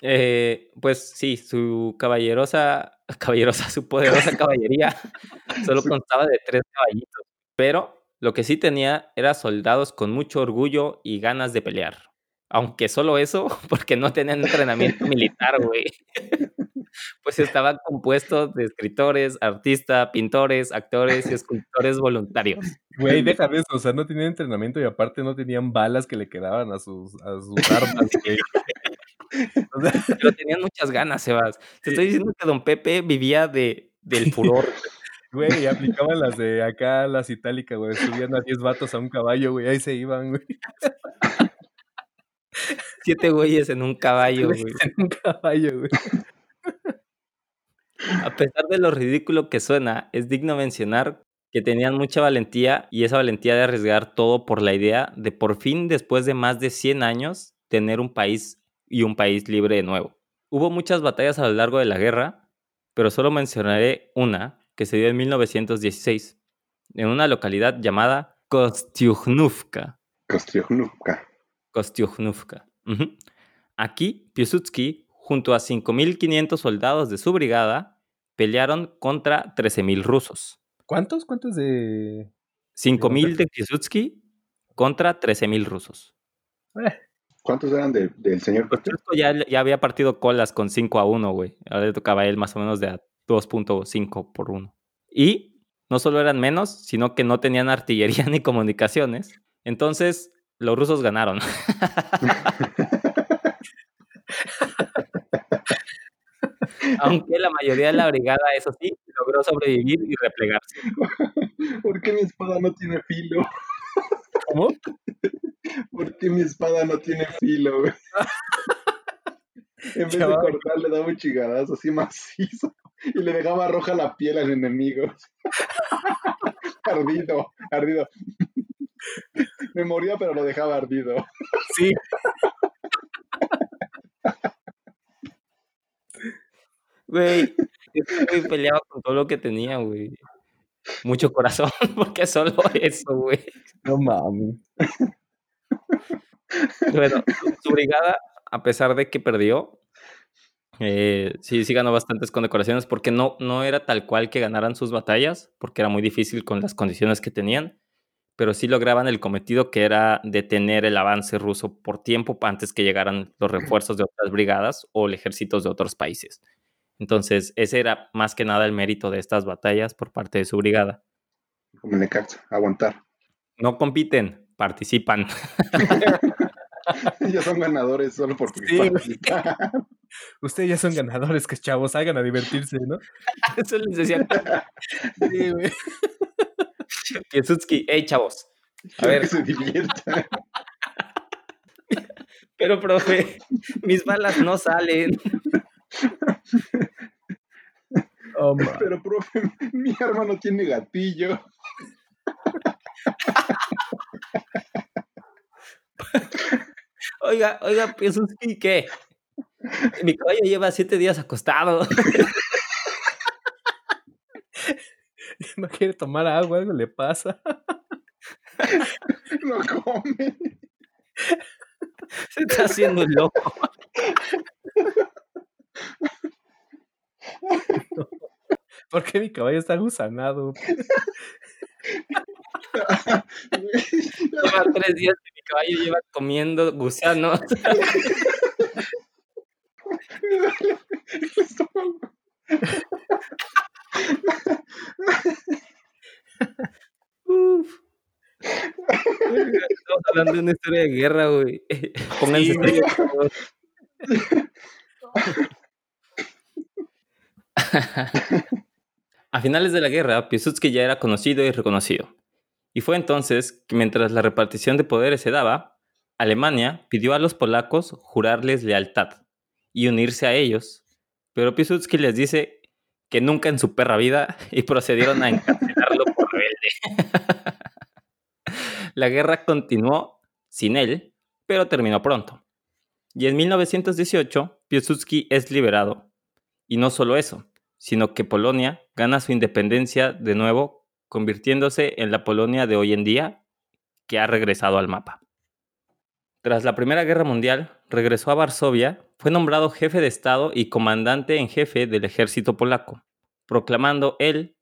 Eh, pues sí, su caballerosa, caballerosa, su poderosa caballería solo constaba de tres caballitos, pero lo que sí tenía era soldados con mucho orgullo y ganas de pelear. Aunque solo eso, porque no tenían entrenamiento militar, güey. Pues estaban compuestos de escritores, artistas, pintores, actores y escultores voluntarios. Güey, deja de eso, o sea, no tenían entrenamiento y aparte no tenían balas que le quedaban a sus, a sus armas, güey. Pero tenían muchas ganas, Sebas. Te estoy diciendo que don Pepe vivía de, del furor. güey, aplicaban las de acá, las itálicas, güey. Subían a 10 vatos a un caballo, güey, ahí se iban, güey. Siete güeyes en un caballo, güey. En un caballo, güey. A pesar de lo ridículo que suena, es digno mencionar que tenían mucha valentía y esa valentía de arriesgar todo por la idea de por fin, después de más de 100 años, tener un país y un país libre de nuevo. Hubo muchas batallas a lo largo de la guerra, pero solo mencionaré una que se dio en 1916, en una localidad llamada. Kostiuhnówka. Kostiuhnówka. Ujú. Aquí, Piłsudski, junto a 5.500 soldados de su brigada, pelearon contra 13.000 rusos. ¿Cuántos? ¿Cuántos de...? 5.000 de Piłsudski contra 13.000 rusos. Eh, ¿Cuántos eran de- del señor Pepe? Piłsudski ya, ya había partido colas con 5 a 1, güey. Ahora le tocaba a él más o menos de a 2.5 por 1. Y no solo eran menos, sino que no tenían artillería ni comunicaciones. Entonces, los rusos ganaron. Aunque la mayoría de la brigada, eso sí, logró sobrevivir y replegarse. ¿Por qué mi espada no tiene filo? ¿Cómo? ¿Por qué mi espada no tiene filo, güey? En vez de cortar, le daba un chigadazo así macizo y le dejaba roja la piel al enemigo. ardido, ardido. Me moría, pero lo dejaba ardido. Sí. Güey, ese güey peleaba con todo lo que tenía, güey. Mucho corazón, porque solo eso, güey. No mames. Bueno, su, su brigada, a pesar de que perdió, eh, sí, sí ganó bastantes condecoraciones porque no, no era tal cual que ganaran sus batallas, porque era muy difícil con las condiciones que tenían, pero sí lograban el cometido que era detener el avance ruso por tiempo antes que llegaran los refuerzos de otras brigadas o el ejércitos de otros países. Entonces, ese era más que nada el mérito de estas batallas por parte de su brigada. Como en Necaxa, aguantar. No compiten, participan. Ya son ganadores solo porque Sí, participan. Ustedes ya son ganadores, que chavos, salgan a divertirse, ¿no? Eso les decía Sí, güey. Hey chavos, a ver, que se diviertan. pero profe, mis balas no salen. Oh, Pero, profe, mi arma no tiene gatillo. Oiga, oiga, Piłsudski, ¿qué? Mi caballo lleva siete días acostado. no quiere tomar agua, algo le pasa. No come. Se está haciendo loco. ¿Por qué mi caballo está gusanado? Lleva tres días que mi caballo lleva comiendo gusanos. Uf. Estamos hablando de una historia de guerra, güey. Pónganse Sí. A finales de la guerra, Piłsudski ya era conocido y reconocido. Y fue entonces que mientras la repartición de poderes se daba, Alemania pidió a los polacos jurarles lealtad y unirse a ellos, pero Piłsudski les dice que nunca en su perra vida y procedieron a encarcelarlo por rebelde. la guerra continuó sin él, pero terminó pronto. Y en 1918, Piłsudski es liberado. Y no solo eso, sino que Polonia gana su independencia de nuevo, convirtiéndose en la Polonia de hoy en día, que ha regresado al mapa. Tras la Primera Guerra Mundial, regresó a Varsovia, fue nombrado jefe de Estado y comandante en jefe del ejército polaco, proclamando él,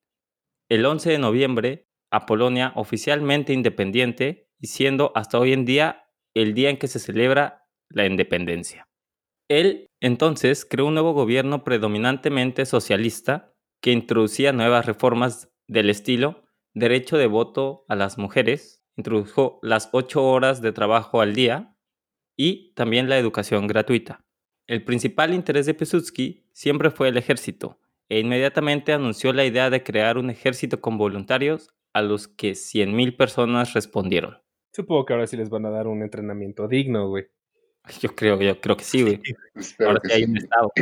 el 11 de noviembre, a Polonia oficialmente independiente y siendo hasta hoy en día el día en que se celebra la independencia. Él entonces creó un nuevo gobierno predominantemente socialista que introducía nuevas reformas del estilo derecho de voto a las mujeres, introdujo las ocho horas de trabajo al día y también la educación gratuita. El principal interés de Piłsudski siempre fue el ejército, e inmediatamente anunció la idea de crear un ejército con voluntarios a los que 100.000 personas respondieron. Supongo que ahora sí les van a dar un entrenamiento digno, güey. Yo creo, yo creo que sí, güey. ahora sí hay un estado.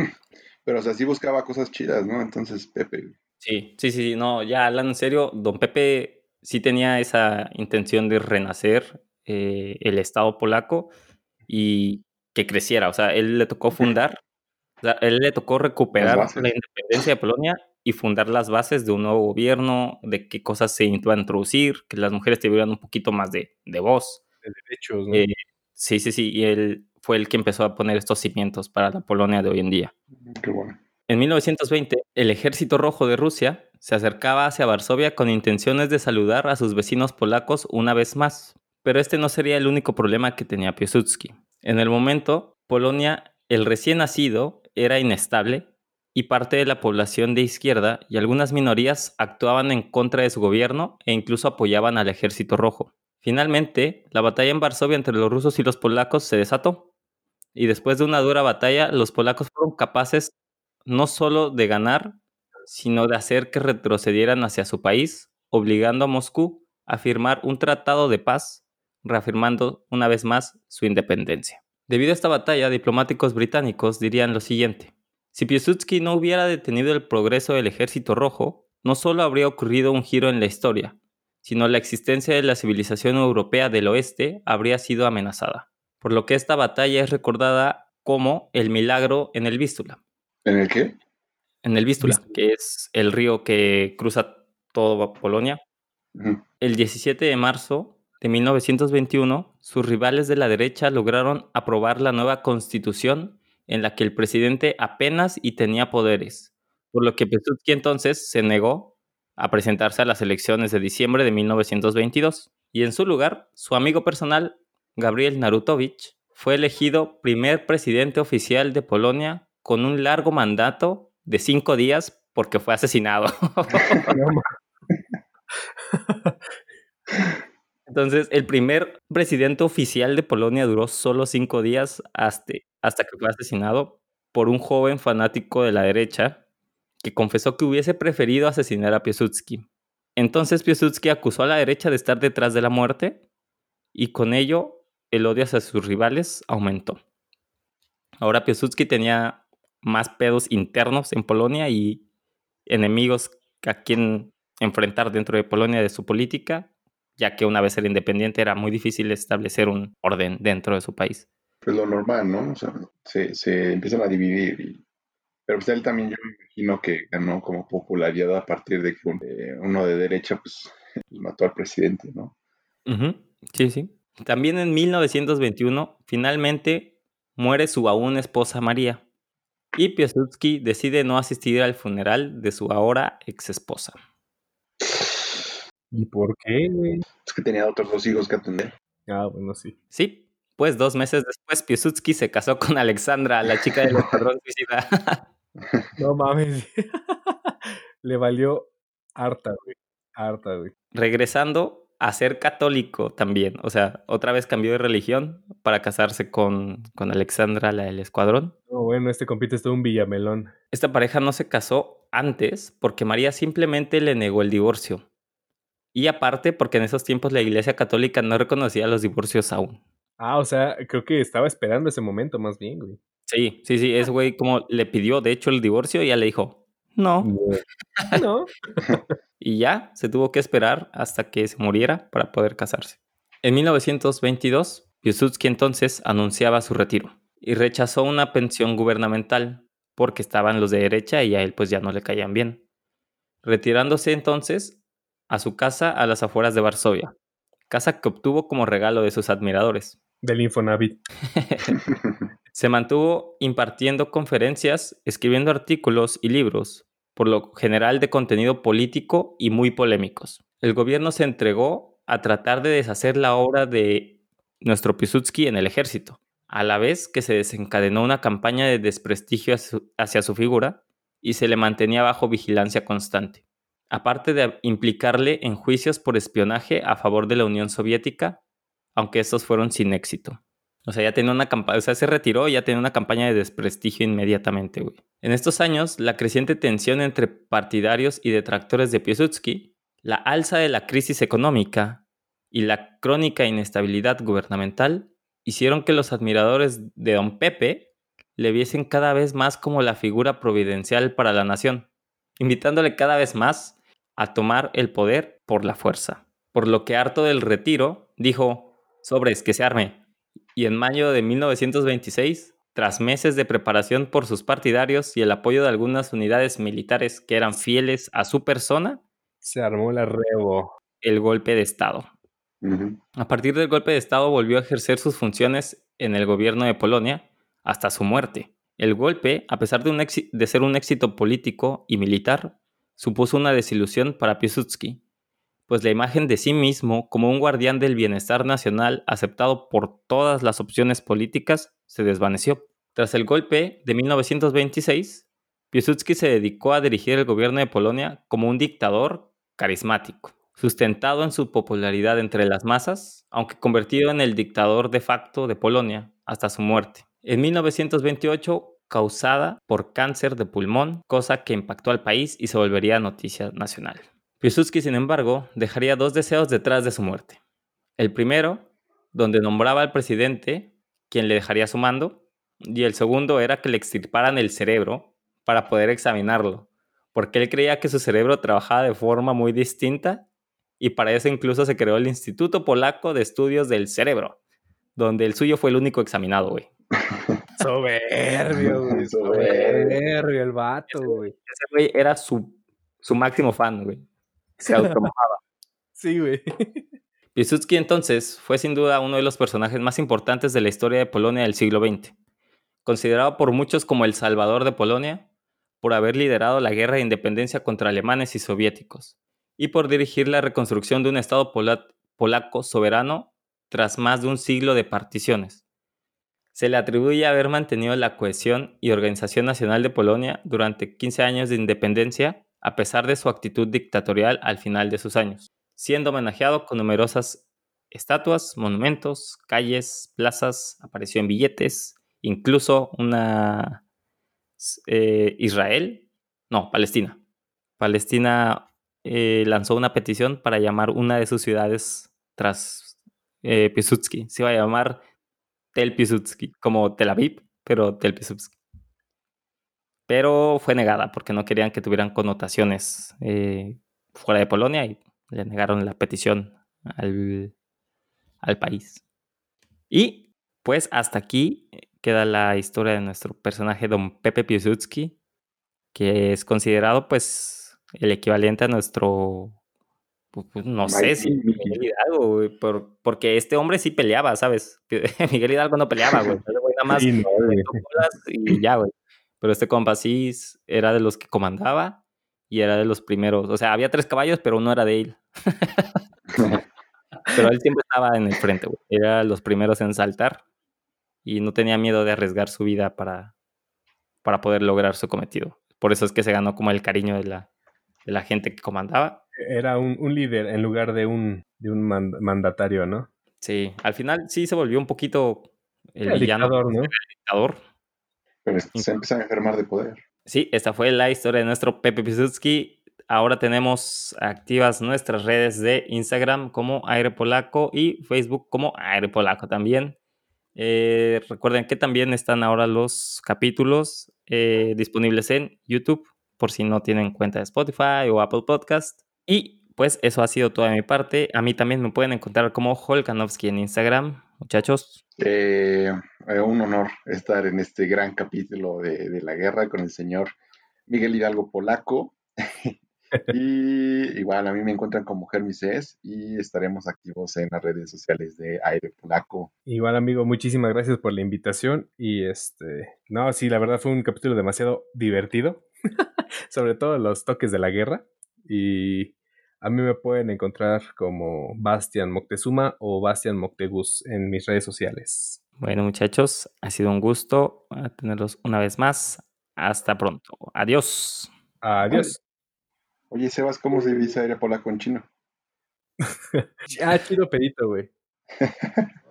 Pero, o sea, sí buscaba cosas chidas, ¿no? Entonces, Pepe. Sí, sí, sí, no, ya hablando en serio, don Pepe sí tenía esa intención de renacer eh, el Estado polaco y que creciera. O sea, él le tocó fundar, o sea, él le tocó recuperar la independencia de Polonia y fundar las bases de un nuevo gobierno, de qué cosas se iban a introducir, que las mujeres tuvieran un poquito más de, de voz. De derechos, ¿no? Eh, sí, sí, sí, y él fue el que empezó a poner estos cimientos para la Polonia de hoy en día. Qué bueno. En 1920, el Ejército Rojo de Rusia se acercaba hacia Varsovia con intenciones de saludar a sus vecinos polacos una vez más. Pero este no sería el único problema que tenía Piłsudski. En el momento, Polonia, el recién nacido, era inestable y parte de la población de izquierda y algunas minorías actuaban en contra de su gobierno e incluso apoyaban al Ejército Rojo. Finalmente, la batalla en Varsovia entre los rusos y los polacos se desató. Y después de una dura batalla, los polacos fueron capaces no solo de ganar, sino de hacer que retrocedieran hacia su país, obligando a Moscú a firmar un tratado de paz reafirmando una vez más su independencia. Debido a esta batalla, diplomáticos británicos dirían lo siguiente. Si Piłsudski no hubiera detenido el progreso del ejército rojo, no solo habría ocurrido un giro en la historia, sino la existencia de la civilización europea del oeste habría sido amenazada. Por lo que esta batalla es recordada como el milagro en el Vístula. ¿En el qué? En el Vístula, que es el río que cruza toda Polonia. El 17 de marzo de 1921, sus rivales de la derecha lograron aprobar la nueva constitución en la que el presidente apenas y tenía poderes, por lo que Piłsudski entonces se negó a presentarse a las elecciones de diciembre de 1922 y en su lugar su amigo personal Gabriel Narutowicz fue elegido primer presidente oficial de Polonia con un largo mandato de cinco días porque fue asesinado. Entonces, el primer presidente oficial de Polonia duró solo cinco días hasta, hasta que fue asesinado por un joven fanático de la derecha que confesó que hubiese preferido asesinar a Piłsudski. Entonces Piłsudski acusó a la derecha de estar detrás de la muerte y con ello el odio hacia sus rivales aumentó. Ahora Piłsudski tenía más pedos internos en Polonia y enemigos a quien enfrentar dentro de Polonia de su política ya que una vez era independiente era muy difícil establecer un orden dentro de su país. Pues lo normal, ¿no? O sea, se, empiezan a dividir. Pero pues él también yo me imagino que ganó como popularidad a partir de que uno de derecha pues mató al presidente, ¿no? Sí, sí. También en 1921 finalmente muere su aún esposa María y Piłsudski decide no asistir al funeral de su ahora ex esposa. ¿Y por qué, Es que tenía otros dos hijos que atender. Ah, bueno, sí. Sí, pues dos meses después Piłsudski se casó con Alexandra, la chica del escuadrón suicida. no mames. Le valió harta, güey. Harta, güey. Regresando a ser católico también. O sea, otra vez cambió de religión para casarse con, con Alexandra, la del escuadrón. No, bueno, este compite es todo un villamelón. Esta pareja no se casó antes porque María simplemente le negó el divorcio. Y aparte, porque en esos tiempos la Iglesia Católica no reconocía los divorcios aún. Ah, o sea, creo que estaba esperando ese momento más bien, güey. Sí, sí, sí, ese güey como le pidió, de hecho, el divorcio y ya le dijo, no. No. y ya se tuvo que esperar hasta que se muriera para poder casarse. En 1922, Piłsudski entonces anunciaba su retiro y rechazó una pensión gubernamental porque estaban los de derecha y a él pues ya no le caían bien. Retirándose entonces a su casa a las afueras de Varsovia, casa que obtuvo como regalo de sus admiradores. Del Infonavit. Se mantuvo impartiendo conferencias, escribiendo artículos y libros, por lo general de contenido político y muy polémicos. El gobierno se entregó a tratar de deshacer la obra de nuestro Piłsudski en el ejército, a la vez que se desencadenó una campaña de desprestigio hacia su figura y se le mantenía bajo vigilancia constante, aparte de implicarle en juicios por espionaje a favor de la Unión Soviética, aunque estos fueron sin éxito. O sea, ya tenía una campaña, o sea, se retiró y ya tenía una campaña de desprestigio inmediatamente. En estos años, la creciente tensión entre partidarios y detractores de Piłsudski, la alza de la crisis económica y la crónica inestabilidad gubernamental hicieron que los admiradores de Don Pepe le viesen cada vez más como la figura providencial para la nación, invitándole cada vez más a tomar el poder por la fuerza. Por lo que harto del retiro, dijo, sobres, que se arme, y en mayo de 1926, tras meses de preparación por sus partidarios y el apoyo de algunas unidades militares que eran fieles a su persona, se armó la rebo. El golpe de Estado. A partir del golpe de Estado volvió a ejercer sus funciones en el gobierno de Polonia hasta su muerte. El golpe, a pesar de, un de ser un éxito político y militar, supuso una desilusión para Piłsudski, pues la imagen de sí mismo como un guardián del bienestar nacional aceptado por todas las opciones políticas se desvaneció. Tras el golpe de 1926, Piłsudski se dedicó a dirigir el gobierno de Polonia como un dictador carismático, sustentado en su popularidad entre las masas, aunque convertido en el dictador de facto de Polonia hasta su muerte. En 1928 causada por cáncer de pulmón, cosa que impactó al país y se volvería noticia nacional. Piłsudski, sin embargo, dejaría dos deseos detrás de su muerte. El primero, donde nombraba al presidente, quien le dejaría su mando, y el segundo era que le extirparan el cerebro para poder examinarlo, porque él creía que su cerebro trabajaba de forma muy distinta y para eso incluso se creó el Instituto Polaco de Estudios del Cerebro, donde el suyo fue el único examinado, güey. Soberbio, güey. Soberbio el vato, güey. Ese güey era su, su máximo fan, güey se automojaba. sí, güey. Piłsudski entonces fue sin duda uno de los personajes más importantes de la historia de Polonia del siglo XX, considerado por muchos como el salvador de Polonia por haber liderado la guerra de independencia contra alemanes y soviéticos y por dirigir la reconstrucción de un Estado polaco soberano tras más de un siglo de particiones. Se le atribuye haber mantenido la cohesión y organización nacional de Polonia durante 15 años de independencia a pesar de su actitud dictatorial al final de sus años, siendo homenajeado con numerosas estatuas, monumentos, calles, plazas, apareció en billetes, incluso una eh, Israel, no, Palestina. Palestina eh, lanzó una petición para llamar una de sus ciudades tras eh. Se iba a llamar Tel Piłsudski, como Tel Aviv, pero Tel Piłsudski pero fue negada porque no querían que tuvieran connotaciones eh, fuera de Polonia y le negaron la petición al, al país. Y pues hasta aquí queda la historia de nuestro personaje don Pepe Piłsudski, que es considerado pues el equivalente a nuestro pues, pues, no sé si Miguel Hidalgo, por, porque este hombre sí peleaba, ¿sabes? Miguel Hidalgo no peleaba, güey. Nada más y ya, güey. Pero este compa sí era de los que comandaba y era de los primeros. O sea, había tres caballos, pero uno era de él. pero él siempre estaba en el frente, güey. Era los primeros en saltar y no tenía miedo de arriesgar su vida para, para poder lograr su cometido. Por eso es que se ganó como el cariño de la, de la gente que comandaba. Era un, un líder en lugar de un, de un mandatario, ¿no? Sí, al final sí se volvió un poquito el, Dictador, ¿no? El dictador, pero se empiezan a enfermar de poder. Sí, esta fue la historia de nuestro Pepe Piłsudski. Ahora tenemos activas nuestras redes de Instagram como Aire Polaco y Facebook como Aire Polaco también. Eh, recuerden que también están ahora los capítulos eh, disponibles en YouTube por si no tienen cuenta de Spotify o Apple Podcast. Y pues eso ha sido toda mi parte. A mí también me pueden encontrar como Holkanovsky en Instagram, muchachos. Eh, eh, un honor estar en este gran capítulo de, de la guerra con el señor Miguel Hidalgo Polaco. y igual a mí me encuentran como Germises y estaremos activos en las redes sociales de Aire Polaco. Igual amigo, muchísimas gracias por la invitación y este, no, sí, la verdad fue un capítulo demasiado divertido, sobre todo los toques de la guerra y a mí me pueden encontrar como Bastian Moctezuma o Bastian Moctegus en mis redes sociales. Bueno muchachos, ha sido un gusto tenerlos una vez más. Hasta pronto. Adiós. Adiós. Oye, Sebas, ¿cómo se dice aire polaco en chino? ah, chido pedito, güey.